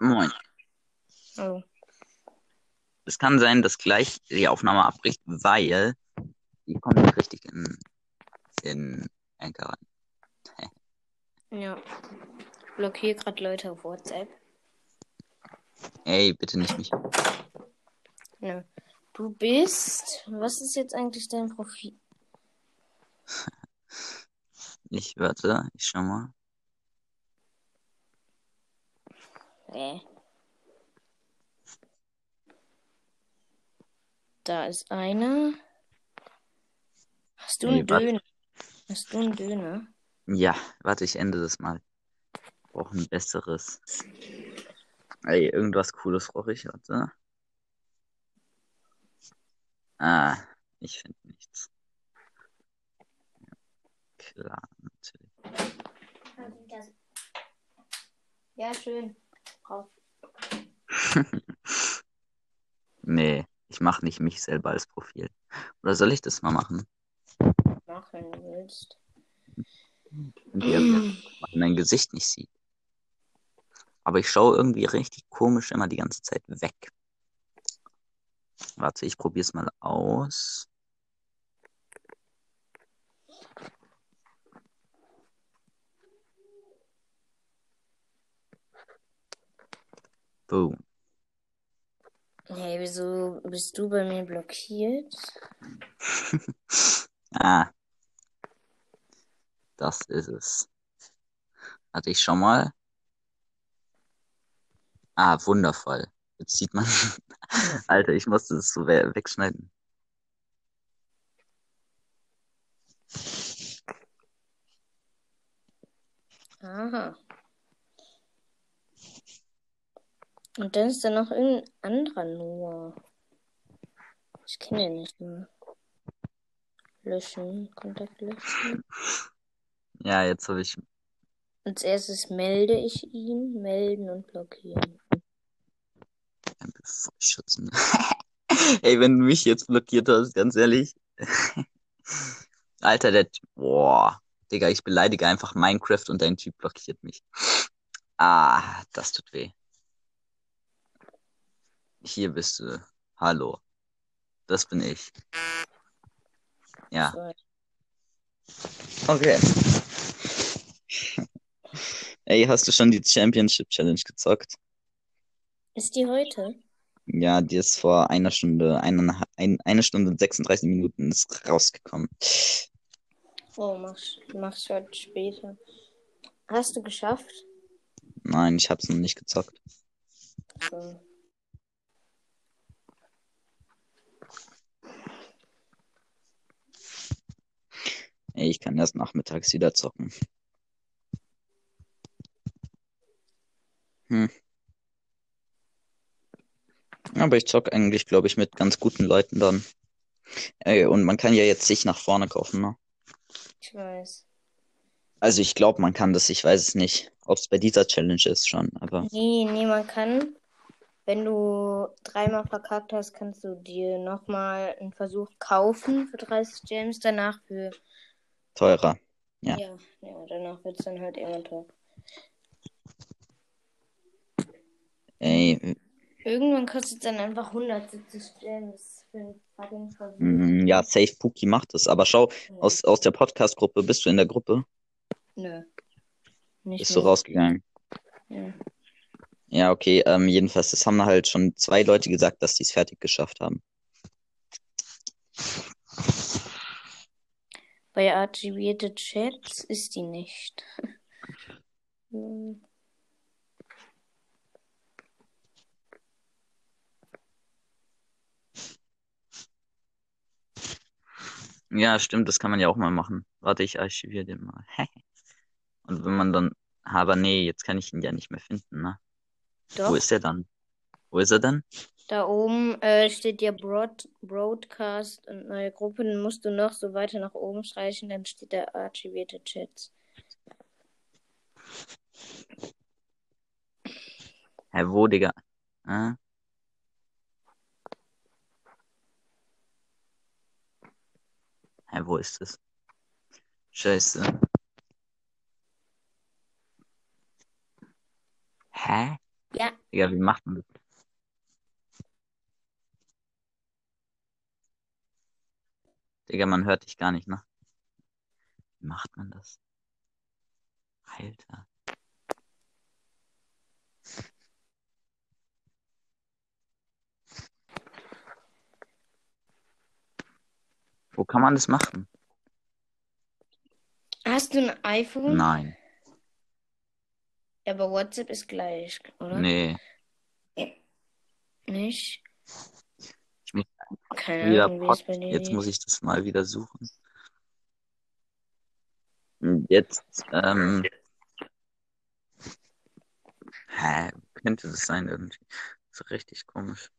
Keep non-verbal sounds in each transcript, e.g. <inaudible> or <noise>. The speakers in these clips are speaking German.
Moin. Oh. Es kann sein, dass gleich die Aufnahme abbricht, weil die kommt nicht richtig in, in Anchor rein. Ja. Ich blockiere gerade Leute auf WhatsApp. Ey, bitte nicht mich. Ja. Du bist. Was ist jetzt eigentlich dein Profil? Ich warte, ich schau mal. Nee. Da ist einer. Hast du Nee, einen warte. Döner? Hast du einen Döner? Ja, warte, ich ende das mal. Ich brauche ein besseres. Ey, irgendwas Cooles brauche ich, warte. Ah, ich finde nichts. Klar, natürlich. Ja, schön. Drauf. <laughs> Nee, ich mache nicht mich selber als Profil. Oder soll ich das mal machen? Mach, wenn du willst. Und ihr man mein Gesicht nicht sieht. Aber ich schaue irgendwie richtig komisch immer die ganze Zeit weg. Warte, ich probiere es mal aus. Boom. Hey, wieso bist du bei mir blockiert? <laughs> Ah. Das ist es. Warte, ich schau mal. Ah, wundervoll. Jetzt sieht man. <laughs> Alter, ich musste es so we- wegschneiden. Aha. Und dann ist da noch irgendein anderer Noah. Ich kenne den nicht mehr. Löschen, Kontakt löschen. Ja, jetzt habe ich. Als erstes melde ich ihn, melden und blockieren. Schützen. <laughs> Ey, wenn du mich jetzt blockiert hast, ganz ehrlich. Alter, der. Boah. Digga, ich beleidige einfach Minecraft und dein Typ blockiert mich. Ah, das tut weh. Hier bist du. Hallo. Das bin ich. Ja. Okay. Ey, hast du schon die Championship Challenge gezockt? Ist die heute? Ja, die ist vor einer Stunde, eine, ein, eine Stunde und 36 Minuten ist rausgekommen. Oh, mach's, mach's heute später. Hast du geschafft? Nein, ich hab's noch nicht gezockt. So. Ich kann erst nachmittags wieder zocken. Hm. Aber ich zock eigentlich, glaube ich, mit ganz guten Leuten dann. Ey, und man kann ja jetzt sich nach vorne kaufen, ne? Ich weiß. Also ich glaube, man kann das, ich weiß es nicht, ob es bei dieser Challenge ist schon, aber Nee, nee, man kann, wenn du dreimal verkackt hast, kannst du dir nochmal einen Versuch kaufen für 30 Gems, danach für, teurer. Ja. ja, ja, danach wird es dann halt irgendwann teuer. Ey, Irgendwann kostet es dann einfach 170 Gems für einen fucking Versuch. mm, ja, Safe Pookie macht es. Aber schau, aus, aus der Podcast-Gruppe, bist du in der Gruppe? Nö. Nicht Bist du mehr. rausgegangen? Ja. Ja, okay, ähm, jedenfalls, das haben halt schon zwei Leute gesagt, dass die es fertig geschafft haben. Bei archivierte Chats ist die nicht. <laughs> Hm. Ja, stimmt, das kann man ja auch mal machen. Warte, ich archiviere den mal. <laughs> Und wenn man dann, aber nee, jetzt kann ich ihn ja nicht mehr finden, ne? Wo Doch, ist er dann? Wo ist er denn? Da oben äh, steht ja Broad Broadcast und neue Gruppe. Dann musst du noch so weiter nach oben streichen, dann steht da archivierte Chats. Hä, wo, Digga? Äh? Hä, wo ist es? Scheiße. Hä? Ja, Digga, wie macht man das? Digga, man hört dich gar nicht, ne? Wie macht man das? Alter. Wo kann man das machen? Hast du ein iPhone? Nein. Aber WhatsApp ist gleich, oder? Nee. Nicht? Keine wieder Ahnung, Pod. Jetzt muss ich das mal wieder suchen. Und Jetzt, ähm. Hä? Könnte das sein irgendwie? Das ist richtig komisch.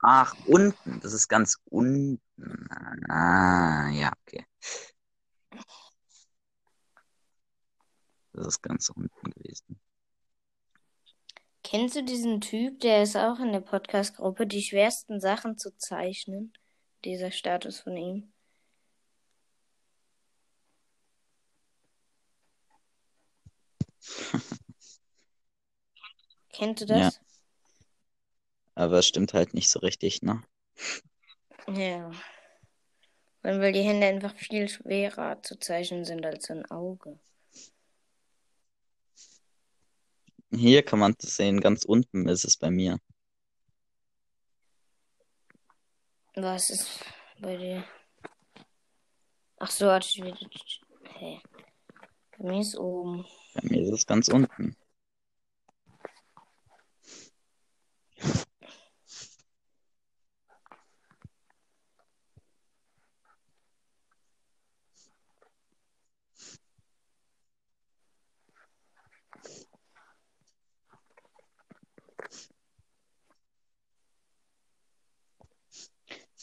Ach, unten. Das ist ganz unten. Ah, ja, okay. Das ist ganz unten gewesen. Kennst du diesen Typ, der ist auch in der Podcast-Gruppe, die schwersten Sachen zu zeichnen? Dieser Status von ihm. <laughs> Kennst du das? Aber es stimmt halt nicht so richtig, ne? Ja. Weil die Hände einfach viel schwerer zu zeichnen sind als ein Auge. Hier kann man das sehen, ganz unten ist es bei mir. Was ist bei dir? Ach so, ich wieder. Hä? Bei mir ist oben. Bei mir ist es ganz unten.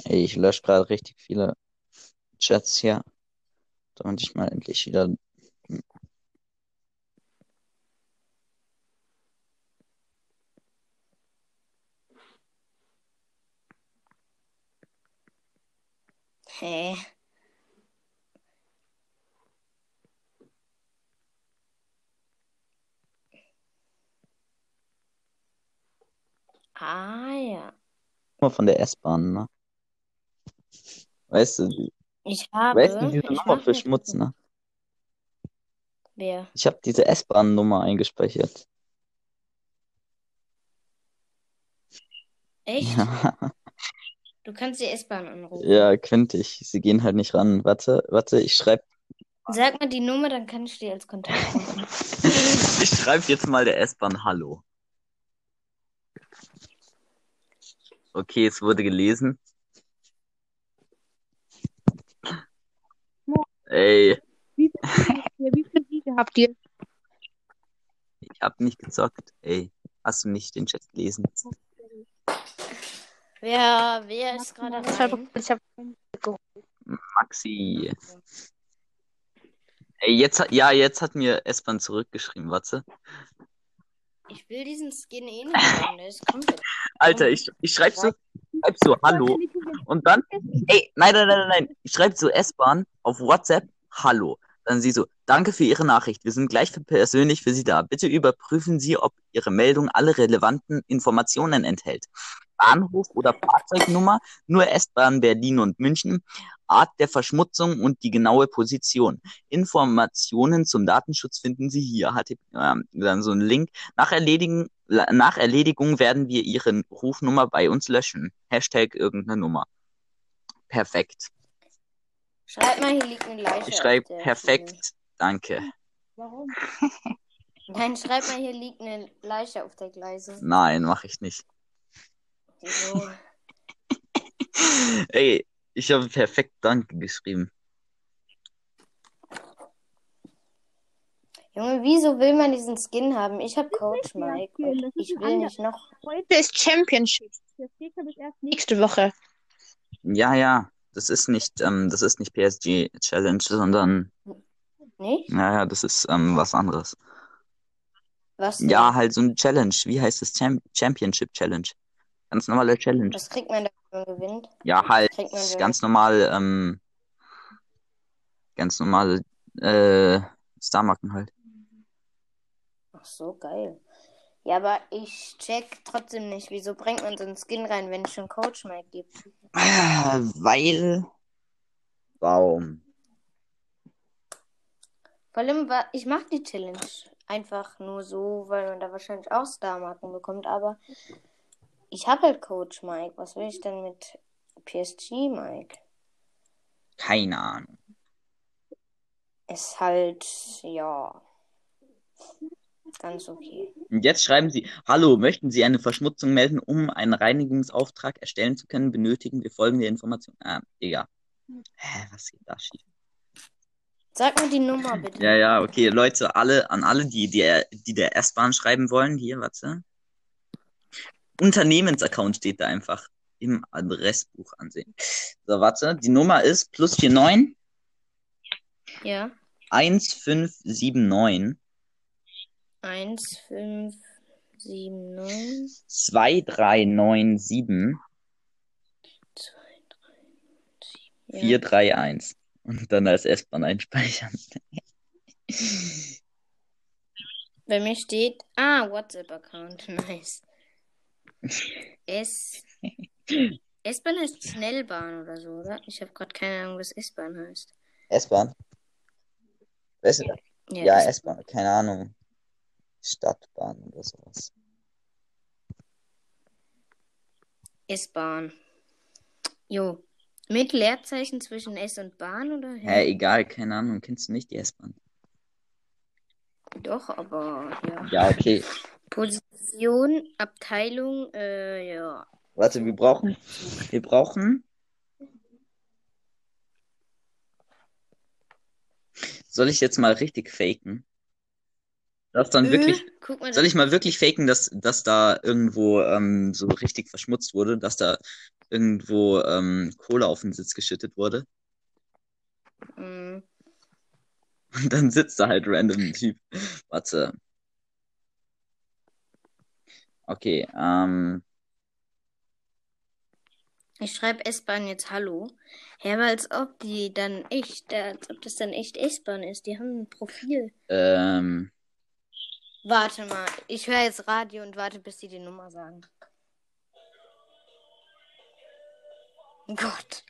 Ey, ich lösche gerade richtig viele Chats hier, damit ich mal endlich wieder. Hä? Ah ja. Nummer von der S-Bahn, ne? Weißt du, Ich habe. weißt du diese Nummer für jetzt- Schmutz, ne? Wer? Ich habe diese S-Bahn-Nummer eingespeichert. Echt? Ja, Du kannst die S-Bahn anrufen. ja, könnte ich. Sie gehen halt nicht ran. Warte, warte, ich schreibe Sag mal die Nummer, dann kann ich die als Kontakt <laughs> machen. ich schreib jetzt mal der S-Bahn Hallo. Okay, es wurde gelesen. Ey, Wie viele, wie viele Siege habt ihr? ich hab nicht gezockt. Ey, hast du nicht den Chat gelesen? Wer, wer ist gerade Ich habe rein? ich hab, Maxi. Ey, jetzt hat, ja, jetzt hat mir S-Bahn zurückgeschrieben, warte. Ich will diesen Skin eh nicht haben, der ist komplett. <laughs> Alter, ich, ich schreib so, schreib so Hallo und dann, ey, nein, nein, nein, nein, nein, ich schreib so S-Bahn auf WhatsApp Hallo. Dann sie so, danke für Ihre Nachricht. Wir sind gleich für persönlich für Sie da. Bitte überprüfen Sie, ob Ihre Meldung alle relevanten Informationen enthält. Bahnhof oder Fahrzeugnummer, nur S-Bahn Berlin und München, Art der Verschmutzung und die genaue Position. Informationen zum Datenschutz finden Sie hier. Hat ähm, dann so ein Link. Nach, Erledigen, nach Erledigung werden wir Ihre Rufnummer bei uns löschen. Hashtag irgendeine Nummer. Perfekt. Schreib mal, hier liegt eine Leiche. Ich schreibe perfekt. Danke. warum? <laughs> Nein, schreib mal, hier liegt eine Leiche auf der Gleise. Nein, mache ich nicht. Ey, ich habe perfekt Danke geschrieben. Junge, wieso will man diesen Skin haben? Ich hab Coach Mike ich will nicht noch. Heute ist Championship. Das geht, ich, erst nächste Woche. Ja, ja, das ist nicht, ähm, das ist nicht PSG Challenge, sondern, Nicht? ja, ja, das ist ähm, was anderes. Was? Ja, halt so ein Challenge. Wie heißt das? Cham Championship Challenge. Ganz normale Challenge. Was kriegt man da, wenn man gewinnt? Ja, halt ganz normal, ähm, ganz normale äh, Starmarken halt. Ach so, geil. Ja, aber ich check trotzdem nicht, wieso bringt man so einen Skin rein, wenn es schon Coach Mike gibt. Weil. Warum? Vor allem, ich mach die Challenge einfach nur so, weil man da wahrscheinlich auch Star-Marken bekommt, aber ich habe halt Coach Mike. Was will ich denn mit PSG Mike? Keine Ahnung. Ist halt, ja, ganz okay. Und jetzt schreiben Sie, hallo, möchten Sie eine Verschmutzung melden, um einen Reinigungsauftrag erstellen zu können? Benötigen wir folgende Informationen. Ah, egal. Hä, was geht da schief? Sag mir die Nummer bitte. Ja, ja, okay, Leute, alle, an alle, die, die, die der S-Bahn schreiben wollen, hier, warte. Unternehmensaccount steht da einfach im Adressbuch ansehen. So, warte, die Nummer ist plus 49 Ja. 1579 1, 5, 7, 9, 2397 ja. 431 und dann als S-Bahn einspeichern. Bei mir steht, ah, WhatsApp-Account, <laughs> nice. S. S-Bahn heißt Schnellbahn oder so, oder? Ich habe gerade keine Ahnung, was S-Bahn heißt. S-Bahn? Weißt du, ja, S-Bahn, keine Ahnung. Stadtbahn oder sowas. S-Bahn. Jo. Mit Leerzeichen zwischen S und Bahn oder? Hä, egal, keine Ahnung. Kennst du nicht die S-Bahn? Doch, aber ja. Ja, okay. Position, Abteilung, äh, ja. Warte, wir brauchen, wir brauchen. Soll ich jetzt mal richtig faken? Dass dann Äh, wirklich, Guck mal, soll ich mal wirklich faken, dass, dass da irgendwo ähm, so richtig verschmutzt wurde, dass da irgendwo ähm, Kohle auf den Sitz geschüttet wurde? Mm, Und dann sitzt da halt random ein Typ. Warte. Okay, ähm, Ich schreibe S-Bahn jetzt Hallo. Ja, aber als ob die dann echt, als ob das dann echt S-Bahn ist. Die haben ein Profil. ähm, Warte mal, ich höre jetzt Radio und warte, bis sie die Nummer sagen. Gott.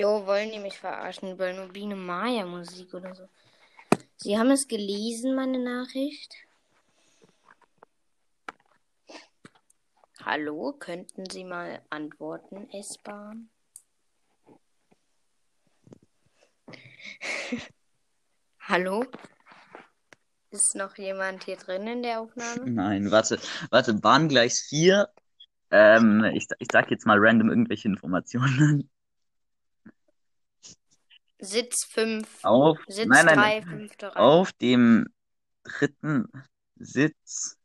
Jo, wollen die mich verarschen über nur Biene Maya Musik oder so? Sie haben es gelesen, meine Nachricht? Hallo, könnten Sie mal antworten, S-Bahn? <laughs> Hallo? Ist noch jemand hier drin in der Aufnahme? nein, warte, warte, Bahngleis 4. Ähm, ich, ich sag jetzt mal random irgendwelche Informationen. Sitz 5. Auf, Sitz nein, nein, 3, 5. Reihe. auf dem dritten Sitz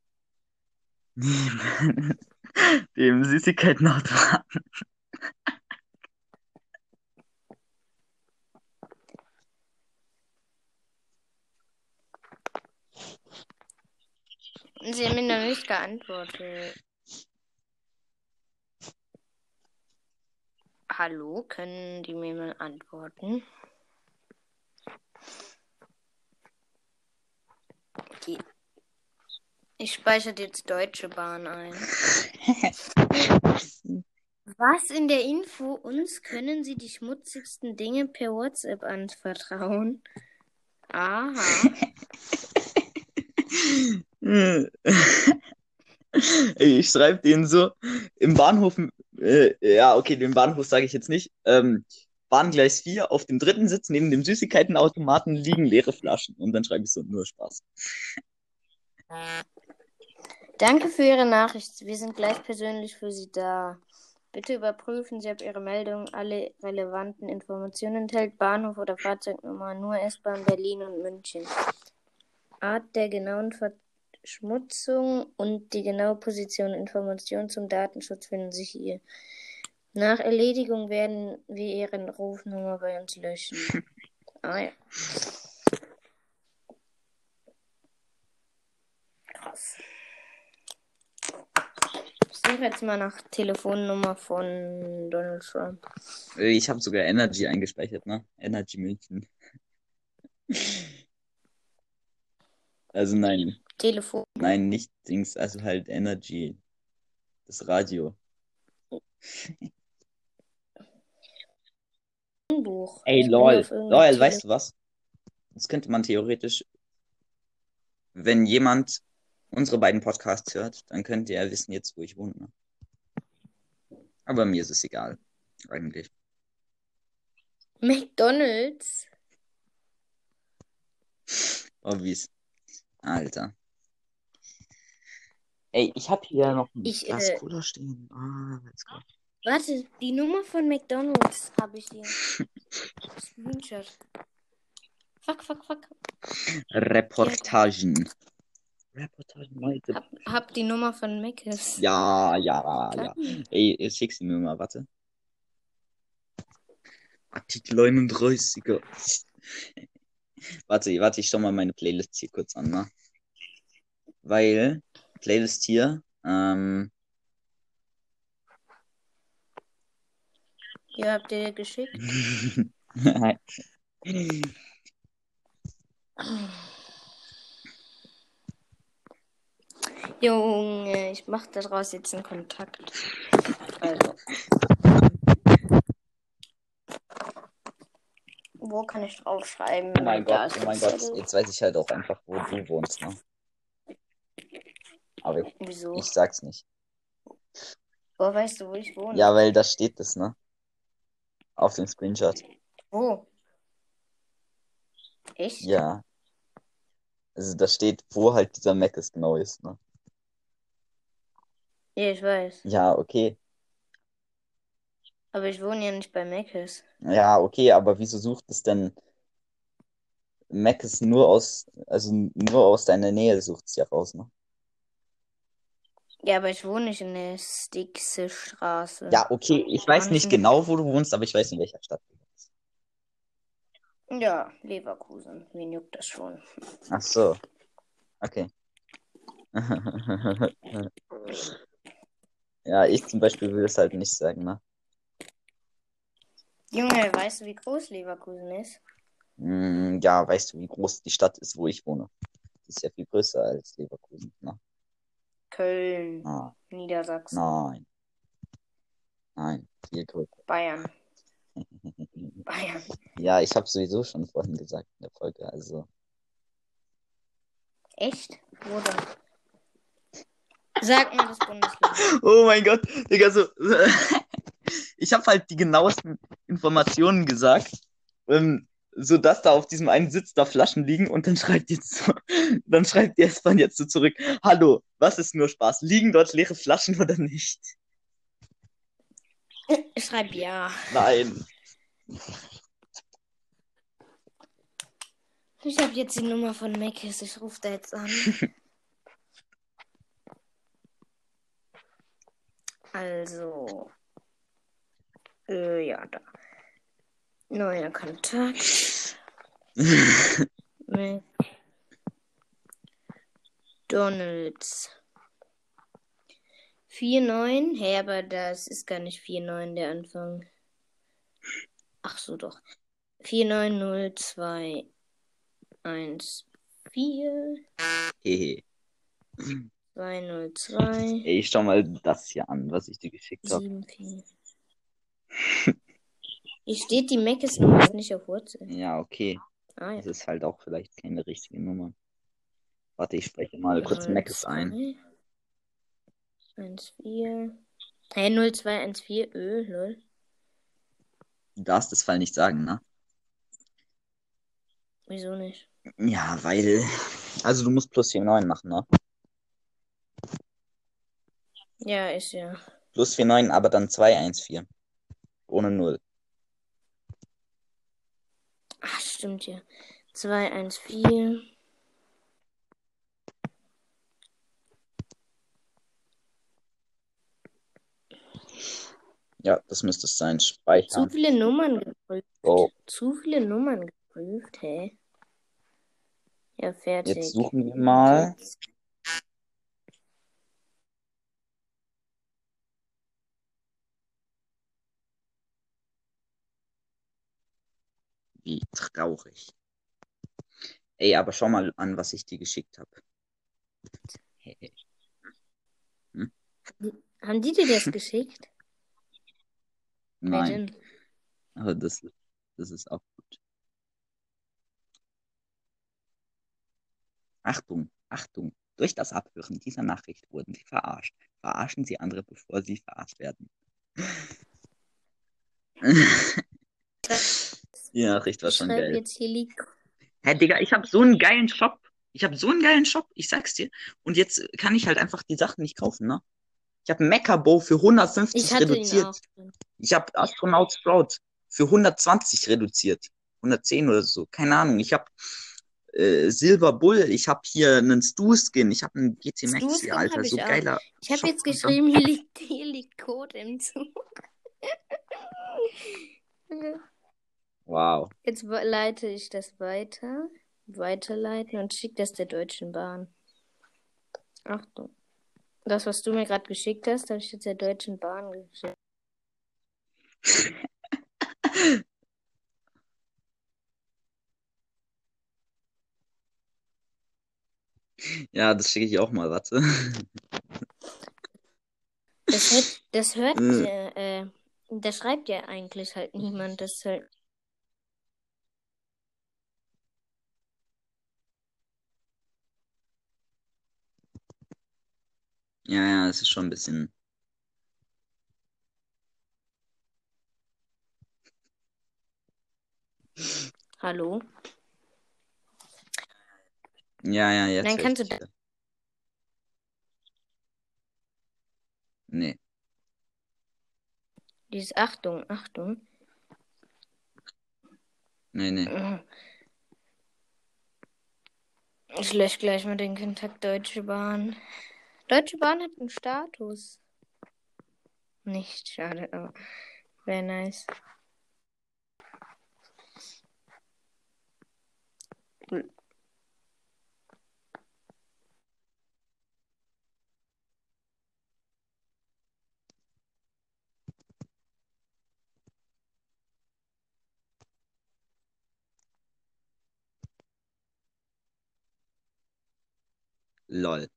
neben <laughs> dem Süßigkeitenautomaten. Sie haben mir noch nicht geantwortet. Hallo, können die mir mal antworten? Die ich speichere jetzt Deutsche Bahn ein. <laughs> Was in der Info? Uns können Sie die schmutzigsten Dinge per WhatsApp anvertrauen. Aha. <laughs> <laughs> Ich schreibe denen so im Bahnhof, äh, ja, okay, den Bahnhof sage ich jetzt nicht. Ähm, Bahngleis 4, auf dem dritten Sitz neben dem Süßigkeitenautomaten liegen leere Flaschen. Und dann schreibe ich so, nur Spaß. Danke für Ihre Nachricht. Wir sind gleich persönlich für Sie da. Bitte überprüfen Sie, ob Ihre Meldung alle relevanten Informationen enthält. Bahnhof oder Fahrzeugnummer, nur S-Bahn Berlin und München. Art der genauen Verschmutzung und die genaue Position und Informationen zum Datenschutz finden sich hier. Nach Erledigung werden wir Ihren Rufnummer bei uns löschen. <laughs> Ah ja. Krass. suche jetzt mal nach Telefonnummer von Donald Trump. Äh, Ich habe sogar Energy eingespeichert, ne? Energy München. <laughs> Also nein, Telefon. nein, nicht Dings, also halt Energy. Das Radio. Buch. Ey, lol. Lol, weißt du was? Das könnte man theoretisch, wenn jemand unsere beiden Podcasts hört, dann könnte er wissen jetzt, wo ich wohne. Ne? Aber mir ist es egal, eigentlich. McDonalds. Obvious. Alter. Ey, ich habe hier noch ein Ich, Glas äh, Cola stehen. Ah, let's go. Warte, die Nummer von McDonalds habe ich hier. <laughs> Screenshot. Fuck, fuck, fuck. Reportagen. Reportagen, Leute. Hab, hab die Nummer von Mc's. Ja, ja, ja. Ey, ich schick sie mir mal, warte. Artikel 39er. warte, warte, ich schau mal meine Playlist hier kurz an, ne? Weil, Playlist hier, ähm, Ja, habt ihr geschickt? <laughs> Junge, ich mach daraus jetzt einen Kontakt. Also. Wo kann ich draufschreiben? oh mein Gott, oh mein Gott, jetzt weiß ich halt auch einfach, wo du wohnst, ne? Aber ich, Wieso? ich sag's nicht. Wo weißt du, wo ich wohne? Ja, weil da steht das, ne? Auf dem Screenshot. Wo? Echt? Ja. Also da steht, wo halt dieser Mac ist genau ist, ne? Ja, ich weiß. Ja, okay. Aber ich wohne ja nicht bei Mc's. Ja, okay, aber wieso sucht es denn Mac ist nur aus, also nur aus deiner Nähe sucht es ja raus, ne? Ja, aber ich wohne nicht in der Stixe Straße. Ja, okay, ich weiß nicht genau, wo du wohnst, aber ich weiß, in welcher Stadt du wohnst. Ja, Leverkusen. Wen juckt das schon? Ach so. Okay. <laughs> Ja, ich zum Beispiel will es halt nicht sagen, ne? Junge, weißt du, wie groß Leverkusen ist? Mm, Ja, weißt du, wie groß die Stadt ist, wo ich wohne? Die ist ja viel größer als Leverkusen, ne? Köln, Ah, Niedersachsen, nein. Nein, viel größer. Bayern. <laughs> Bayern. Ja, ich habe sowieso schon vorhin gesagt in der Folge, also. Echt? Wo denn? Sag mir das Bundesland. Oh mein Gott, Digga, so. <laughs> Ich habe halt die genauesten Informationen gesagt, ähm, so dass da auf diesem einen Sitz da Flaschen liegen und dann schreibt jetzt so, <laughs> dann schreibt die S-Bahn jetzt so zurück, hallo, was ist nur Spaß? Liegen dort leere Flaschen oder nicht? Ich schreib ja. Nein. Ich habe jetzt die Nummer von Mc's. Ich rufe da jetzt an. <laughs> also. Äh, ja, da. Neuer Kontakt. <laughs> McDonalds. 4,9? Hä, aber das ist gar nicht 4,9 der Anfang. Ach so, doch. 49021 4 Hehe. 202 <laughs> Ey, schau mal das hier an, was ich dir geschickt habe. <laughs> 74. Hier steht die Nummer ist nicht auf WhatsApp. Ja, okay. Ah ja. Das ist halt auch vielleicht keine richtige Nummer. Warte, ich spreche mal kurz Macs ein. 14. Hä, 0214, Ö, lol. Du darfst das Fall nicht sagen, ne? Wieso nicht? Ja, weil. Also du musst plus 49 machen, ne? Ja, ist ja. Plus 49, aber dann 214. Ohne 0. Stimmt ja. 214. Ja, das müsste es sein. Zu Speichern. viele Nummern geprüft. Oh, Zu viele Nummern geprüft, hä? Ja, fertig. jetzt suchen wir mal. Wie traurig. Ey, aber schau mal an, was ich dir geschickt habe. Hey. Haben die dir das <laughs> geschickt? Nein, aber das, das ist auch gut. Achtung, Achtung. Durch das Abhören dieser Nachricht wurden Sie verarscht. Verarschen Sie andere, bevor Sie verarscht werden. <laughs> <laughs> Die Nachricht war schon schreibe geil. jetzt hier liegt. Hä, Digga, ich habe so einen geilen Shop. Ich habe so einen geilen Shop, ich sag's dir. Und jetzt kann ich halt einfach die Sachen nicht kaufen, ne? Ich habe Mecha-Bow für 150 Ich reduziert. Ich habe Astronaut Sprout für 120 reduziert. 110 oder so. Keine Ahnung. Ich habe äh, Silver Bull. Ich habe hier einen Stu-Skin. Ich habe einen GT Maxi, Stu-Skin Alter. So ich auch. geiler. Ich habe jetzt geschrieben, <laughs> hier liegt, hier liegt Code im Zug. <laughs> Wow. Jetzt leite ich das weiter. Weiterleiten und schicke das der Deutschen Bahn. Achtung. Das, was du mir gerade geschickt hast, habe ich jetzt der Deutschen Bahn geschickt. <laughs> Ja, das schicke ich auch mal. Warte. Das hört, das hört, äh, äh, das schreibt ja eigentlich halt niemand. Das ist Ja, ja, es ist schon ein bisschen. hallo? Ja, ja, jetzt. Höre kannst ich du dich. Nee. Dieses Achtung, Achtung. Nee, nee. Ich lösche gleich mal den Kontakt Deutsche Bahn. Deutsche Bahn hat einen Status. Nicht schade, aber wäre nice. Lol.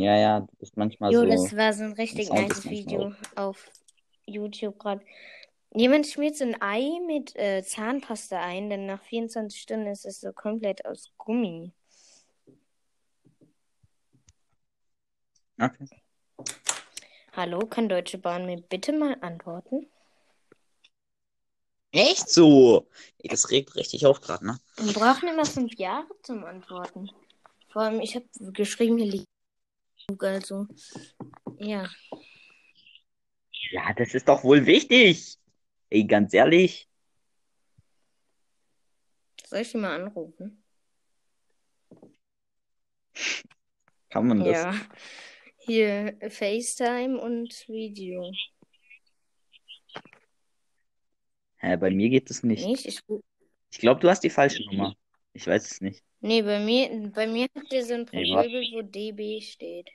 Ja, ja, du bist manchmal Jo, so. das war so ein richtig nice ist Video auf YouTube gerade. Jemand schmiert so ein Ei mit äh, Zahnpasta ein, denn nach 24 Stunden ist es so komplett aus Gummi. Okay. Hallo, kann Deutsche Bahn mir bitte mal antworten? Echt so? Das regt richtig auf gerade, ne? Wir brauchen immer fünf Jahre zum Antworten. Vor allem, ich habe geschrieben, hier liegt also. Ja. Ja, das ist doch wohl wichtig. Ey, ganz ehrlich. Soll ich ihn mal anrufen? Kann man das? Ja. Hier FaceTime und Video. Hä, bei mir geht das nicht. Nicht? Ich, Ich glaube, du hast die falsche Nummer. Ich weiß es nicht. nee, bei mir, bei mir hat der so ein? Profilbild, wo DB steht.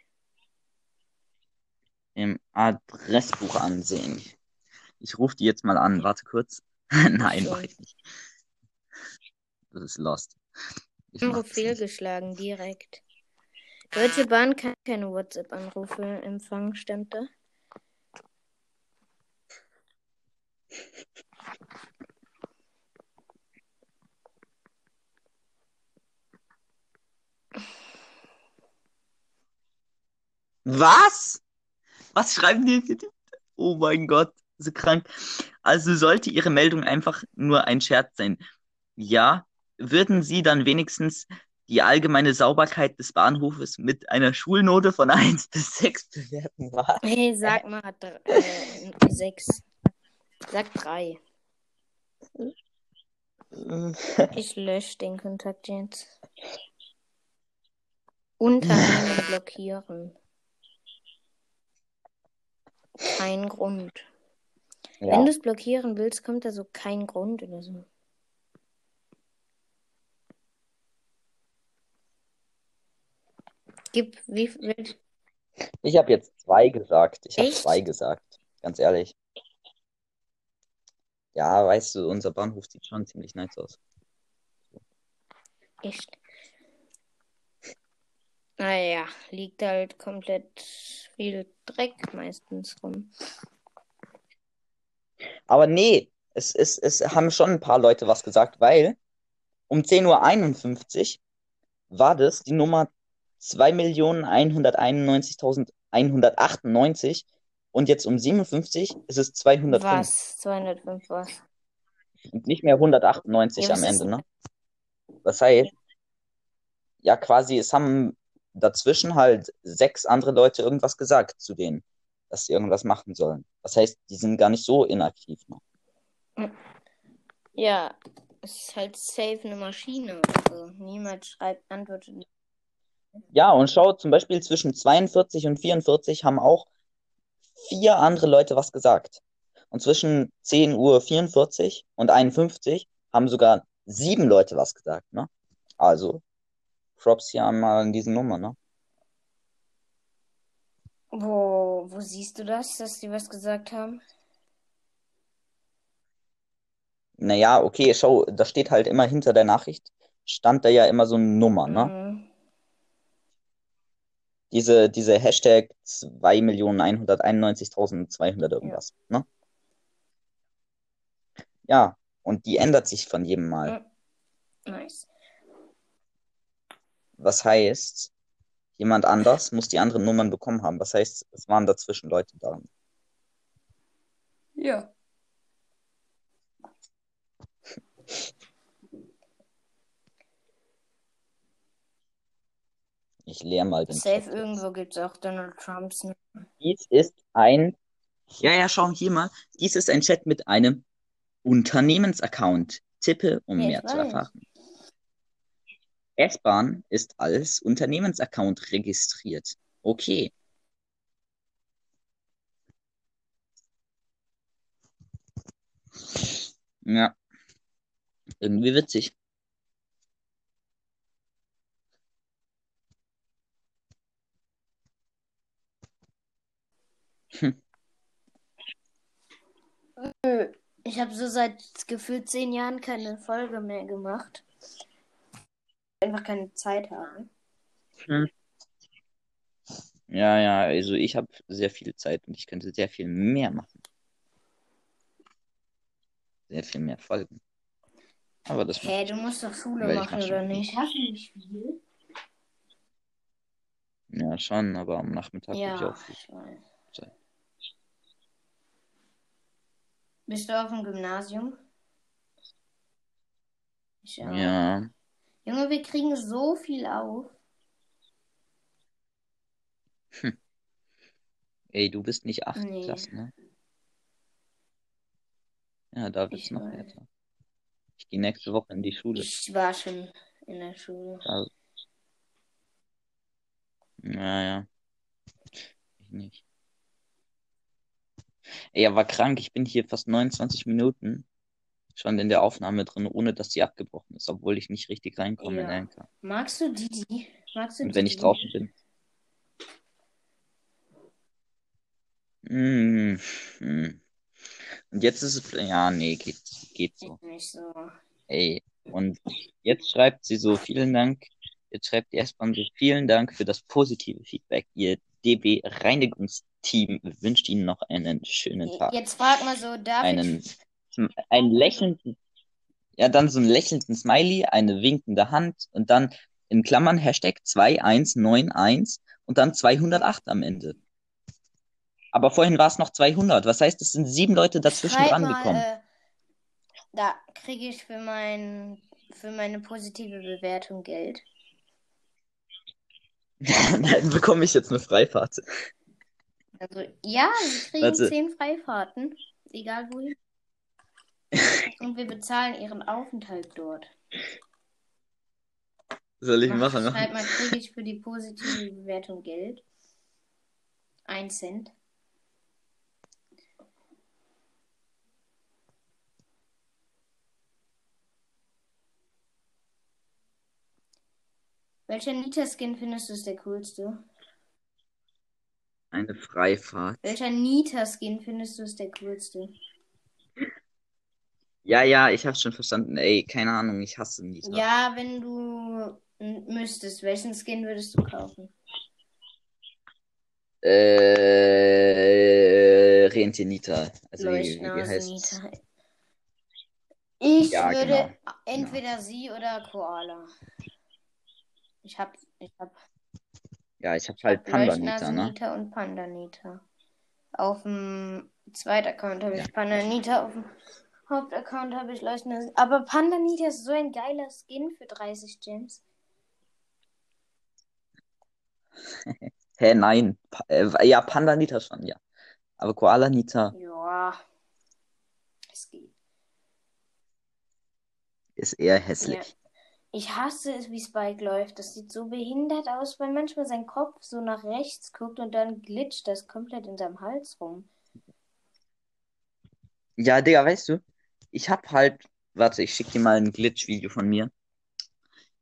Im Adressbuch ansehen. Ich rufe die jetzt mal an. Warte kurz. <laughs> Nein, mach ich nicht. Das ist lost. Ich Anruf fehlgeschlagen, direkt. Deutsche Bahn kann keine WhatsApp-Anrufe empfangen, stimmt da? Was? Was schreiben die? Oh mein Gott, so krank. Also sollte Ihre Meldung einfach nur ein Scherz sein. Ja, würden Sie dann wenigstens die allgemeine Sauberkeit des Bahnhofes mit einer Schulnote von <laughs> 1 bis 6 bewerten? Hey, sag mal, hat er, äh, sechs. Sag drei. <laughs> Ich lösche den Kontakt jetzt. Unternehmen <laughs> blockieren. Kein Grund. Ja. Wenn du es blockieren willst, kommt da so kein Grund oder so. Gib, wie viel? Ich habe jetzt zwei gesagt. Ich habe zwei gesagt. Ganz ehrlich. Ja, weißt du, unser Bahnhof sieht schon ziemlich nice aus. Echt? Naja, liegt halt komplett viel Dreck meistens rum. Aber nee, es, es, es haben schon ein paar Leute was gesagt, weil um 10.51 Uhr war das die Nummer 2.191.198 und jetzt um 57 ist es 205 Was? 205 was? und nicht mehr 198 Ja, am Ende, ne? Das heißt, ja quasi, es haben dazwischen halt sechs andere Leute irgendwas gesagt zu denen, dass sie irgendwas machen sollen. Das heißt, die sind gar nicht so inaktiv noch. Ja, es ist halt safe eine Maschine. Also niemand schreibt, antwortet. Ja, und schau, zum Beispiel zwischen 42 und 44 haben auch vier andere Leute was gesagt. Und zwischen 10.44 Uhr und 51 haben sogar sieben Leute was gesagt, ne? Also, Props hier einmal an diese Nummer, ne? Wo, wo siehst du das, dass die was gesagt haben? Naja, okay, schau, da steht halt immer hinter der Nachricht, stand da ja immer so eine Nummer, ne? Mhm. Diese, diese Hashtag 2.191.200 irgendwas, ne? Ja, und die ändert sich von jedem Mal. Mhm. Nice. Was heißt, jemand anders muss die anderen Nummern bekommen haben. Was heißt, es waren dazwischen Leute da. Ja. Ich leer mal den Safe Chat. irgendwo gibt es auch Donald Trumps. Dies ist ein. Ja, ja, schau hier mal. Dies ist ein Chat mit einem Unternehmensaccount. Tippe, um Ja, mehr zu erfahren. S-Bahn ist als Unternehmensaccount registriert. Okay. Ja. Irgendwie witzig. Ich habe so seit gefühlt zehn Jahren keine Folge mehr gemacht. Einfach keine Zeit habe. Ja, ja, also ich habe sehr viel Zeit und ich könnte sehr viel mehr machen. Sehr viel mehr Folgen. Aber das Hä, du musst doch Schule machen, mach oder nicht? Hast du nicht viel? ja schon, aber am Nachmittag habe ich Ja, auch viel ich. Zeit. Bist du auf dem Gymnasium? Ich auch. Ja, Junge, wir kriegen so viel auf. ey, du bist nicht acht Nee. Klasse, ne? Ja, da wird's Ich noch härter. Ich gehe nächste Woche in die Schule. Ich war schon in der Schule. Da... Ja, ja. Ich nicht. Ey, aber krank, ich bin hier fast 29 Minuten schon in der Aufnahme drin, ohne dass sie abgebrochen ist, obwohl ich nicht richtig reinkomme in Ja. Anchor. Magst du Didi? Magst du Und wenn ich Didi? draußen bin. Mm, mm. Und jetzt ist es, ja, nee, geht, geht so. Nicht so. Ey, und jetzt schreibt sie so, vielen Dank. Jetzt schreibt die S-Bahn so, vielen Dank für das positive Feedback. Ihr DB-Reinigungsteam wünscht Ihnen noch einen schönen Tag. Jetzt frag mal so, darf Einen, ich. Einen lächelnden, ja, dann so einen lächelnden Smiley, eine winkende Hand und dann in Klammern Hashtag 2191 und dann 208 am Ende. Aber vorhin war es noch 200. Was heißt, es sind sieben Leute dazwischen Schreib dran mal, äh, da kriege ich für mein für meine positive Bewertung Geld. <laughs> Dann bekomme ich jetzt eine Freifahrt. Also ja, sie kriegen Warte. zehn Freifahrten, egal wohin. Und wir bezahlen ihren Aufenthalt dort. Soll ich Ach, machen? Ne? Schreibt man kriege für die positive Bewertung Geld. Ein Cent. Welcher Nita-Skin findest du ist der coolste? Eine Freifahrt. Welcher Nita-Skin findest du ist der coolste? Ja, ja, ich hab's schon verstanden. Ey, keine Ahnung, ich hasse Nita. Ja, wenn du müsstest, welchen Skin würdest du kaufen? Äh, Rentier Nita. Also, wie, wie heißt's? Nita. Ich Ja, würde genau. entweder sie oder Koala. Ich hab, ich hab Ja, ich hab halt Panda Nita, ne? Nita und Panda Nita. Auf dem zweiten Account habe ich Panda Nita, auf dem Hauptaccount habe ich Leuchtnase. Aber Panda Nita ist so ein geiler Skin für 30 Gems. <laughs> Hä, nein. Pa äh, ja, Panda Nita schon, ja. Aber Koala Nita Ja. Es geht. ist eher hässlich. Ich hasse es, wie Spike läuft. Das sieht so behindert aus, weil manchmal sein Kopf so nach rechts guckt und dann glitscht das komplett in seinem Hals rum. Ja, Digga, weißt du, ich hab halt, warte, ich schick dir mal ein Glitch-Video von mir.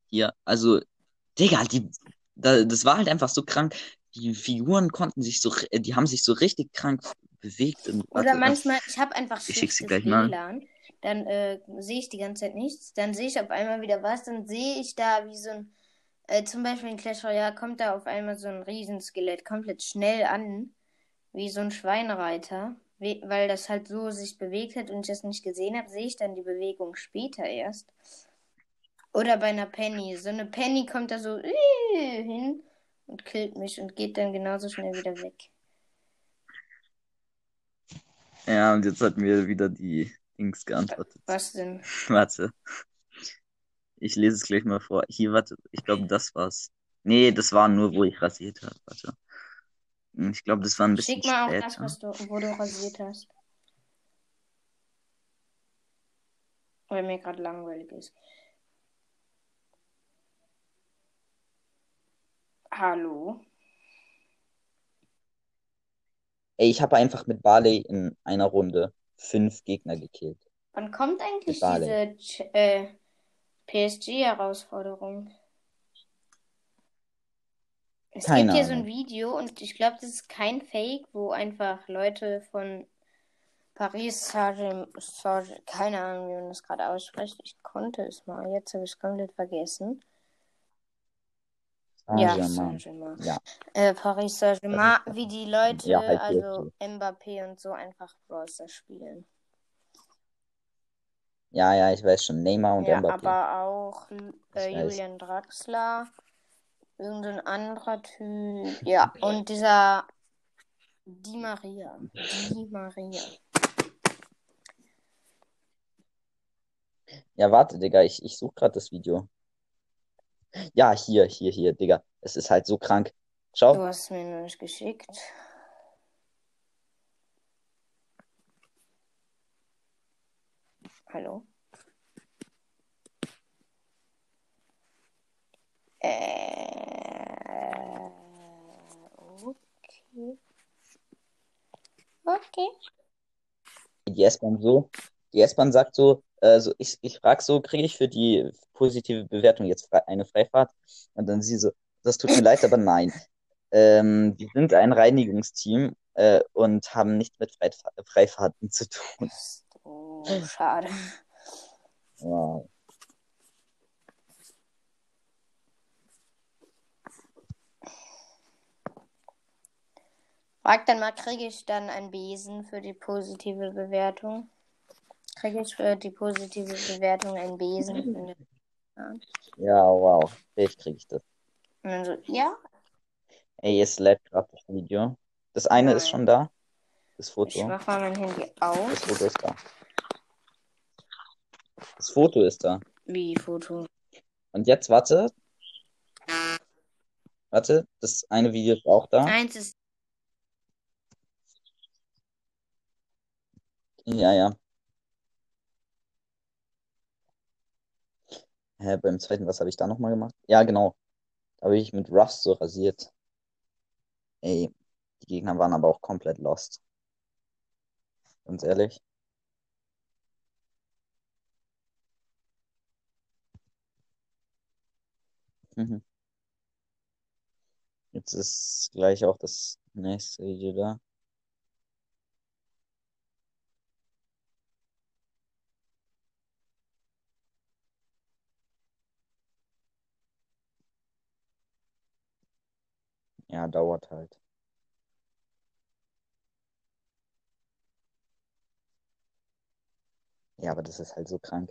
Hier, also, Digga, die, da, das war halt einfach so krank. Die Figuren konnten sich so, die haben sich so richtig krank bewegt. Und, Oder warte, manchmal, ich habe einfach Ich schick's dir gleich mal. WLAN. Dann äh, sehe ich die ganze Zeit nichts. Dann sehe ich auf einmal wieder was. Dann sehe ich da wie so ein, äh, zum Beispiel in Clash Royale kommt da auf einmal so ein Riesenskelett komplett schnell an. Wie so ein Schweinereiter. We weil das halt so sich bewegt hat und ich das nicht gesehen habe, sehe ich dann die Bewegung später erst. Oder bei einer Penny. So eine Penny kommt da so äh, hin und killt mich und geht dann genauso schnell wieder weg. Ja, und jetzt hat mir wieder die Dings geantwortet. Was denn? <laughs> Warte. Ich lese es gleich mal vor. Hier, warte, ich glaube, das war's. Nee, das war nur, wo ich rasiert habe. Warte. Hm, Ich glaube, das war ein bisschen Schick mal auch später. das, was du, wo du rasiert hast. Weil mir gerade langweilig ist. Hallo? Ey, ich habe einfach mit Barley in einer Runde fünf Gegner gekillt. Wann kommt eigentlich diese äh, PSG-Herausforderung? Es Keine gibt hier so ein Ahnung. Video und ich glaube, das ist kein Fake, wo einfach Leute von Paris Saint-Germain, Saint keine Ahnung, wie man das gerade ausspricht. Ich konnte es mal, jetzt habe ich es komplett vergessen. Ja, Saint-Germain. Ja. Äh, Paris Saint-Germain, ist- wie die Leute, Ja, halt also Mbappé und so einfach Brawl Stars spielen. Ja, ja, ich weiß schon. Neymar und Ja, Mbappé. aber auch äh. Julian Draxler, irgendein anderer Typ. Ja, und dieser Di Maria. Di Maria. Ja, warte, Digga, ich, ich suche gerade das Video. Ja, hier, hier, hier, Digga. Es ist halt so krank. Du Schau. hast es mir nur nicht geschickt. Hallo? Äh, okay. Okay. Die S-Bahn so. Die S-Bahn sagt so, äh, so ich, ich frag so, kriege ich für die positive Bewertung jetzt eine Freifahrt? Und dann sie so, das tut mir leid, aber nein. Ähm, wir sind ein Reinigungsteam äh, und haben nichts mit Freifa Freifahrten zu tun. Oh, schade. Wow. Frag dann mal, kriege ich dann einen Besen für die positive Bewertung? Kriege ich für die positive Bewertung einen Besen? Und Ja, wow. Vielleicht kriege ich das. dann so, ja, Ey, es lädt gerade das Video. Das eine ist Nein. schon da. Das ich Foto. mach mal mein Handy aus. Das Foto ist da. Das Foto ist da. Wie Foto? Und jetzt warte. Warte, das eine Video ist auch da. Eins ist Ja, ja. Hä, beim zweiten, was habe ich da nochmal gemacht? Ja, genau. Da habe ich mit Ruffs so rasiert. Ey, die Gegner waren aber auch komplett lost. Ganz ehrlich. Mhm. Jetzt ist gleich auch das nächste Video da. Ja, dauert halt. Ja, aber das ist halt so krank.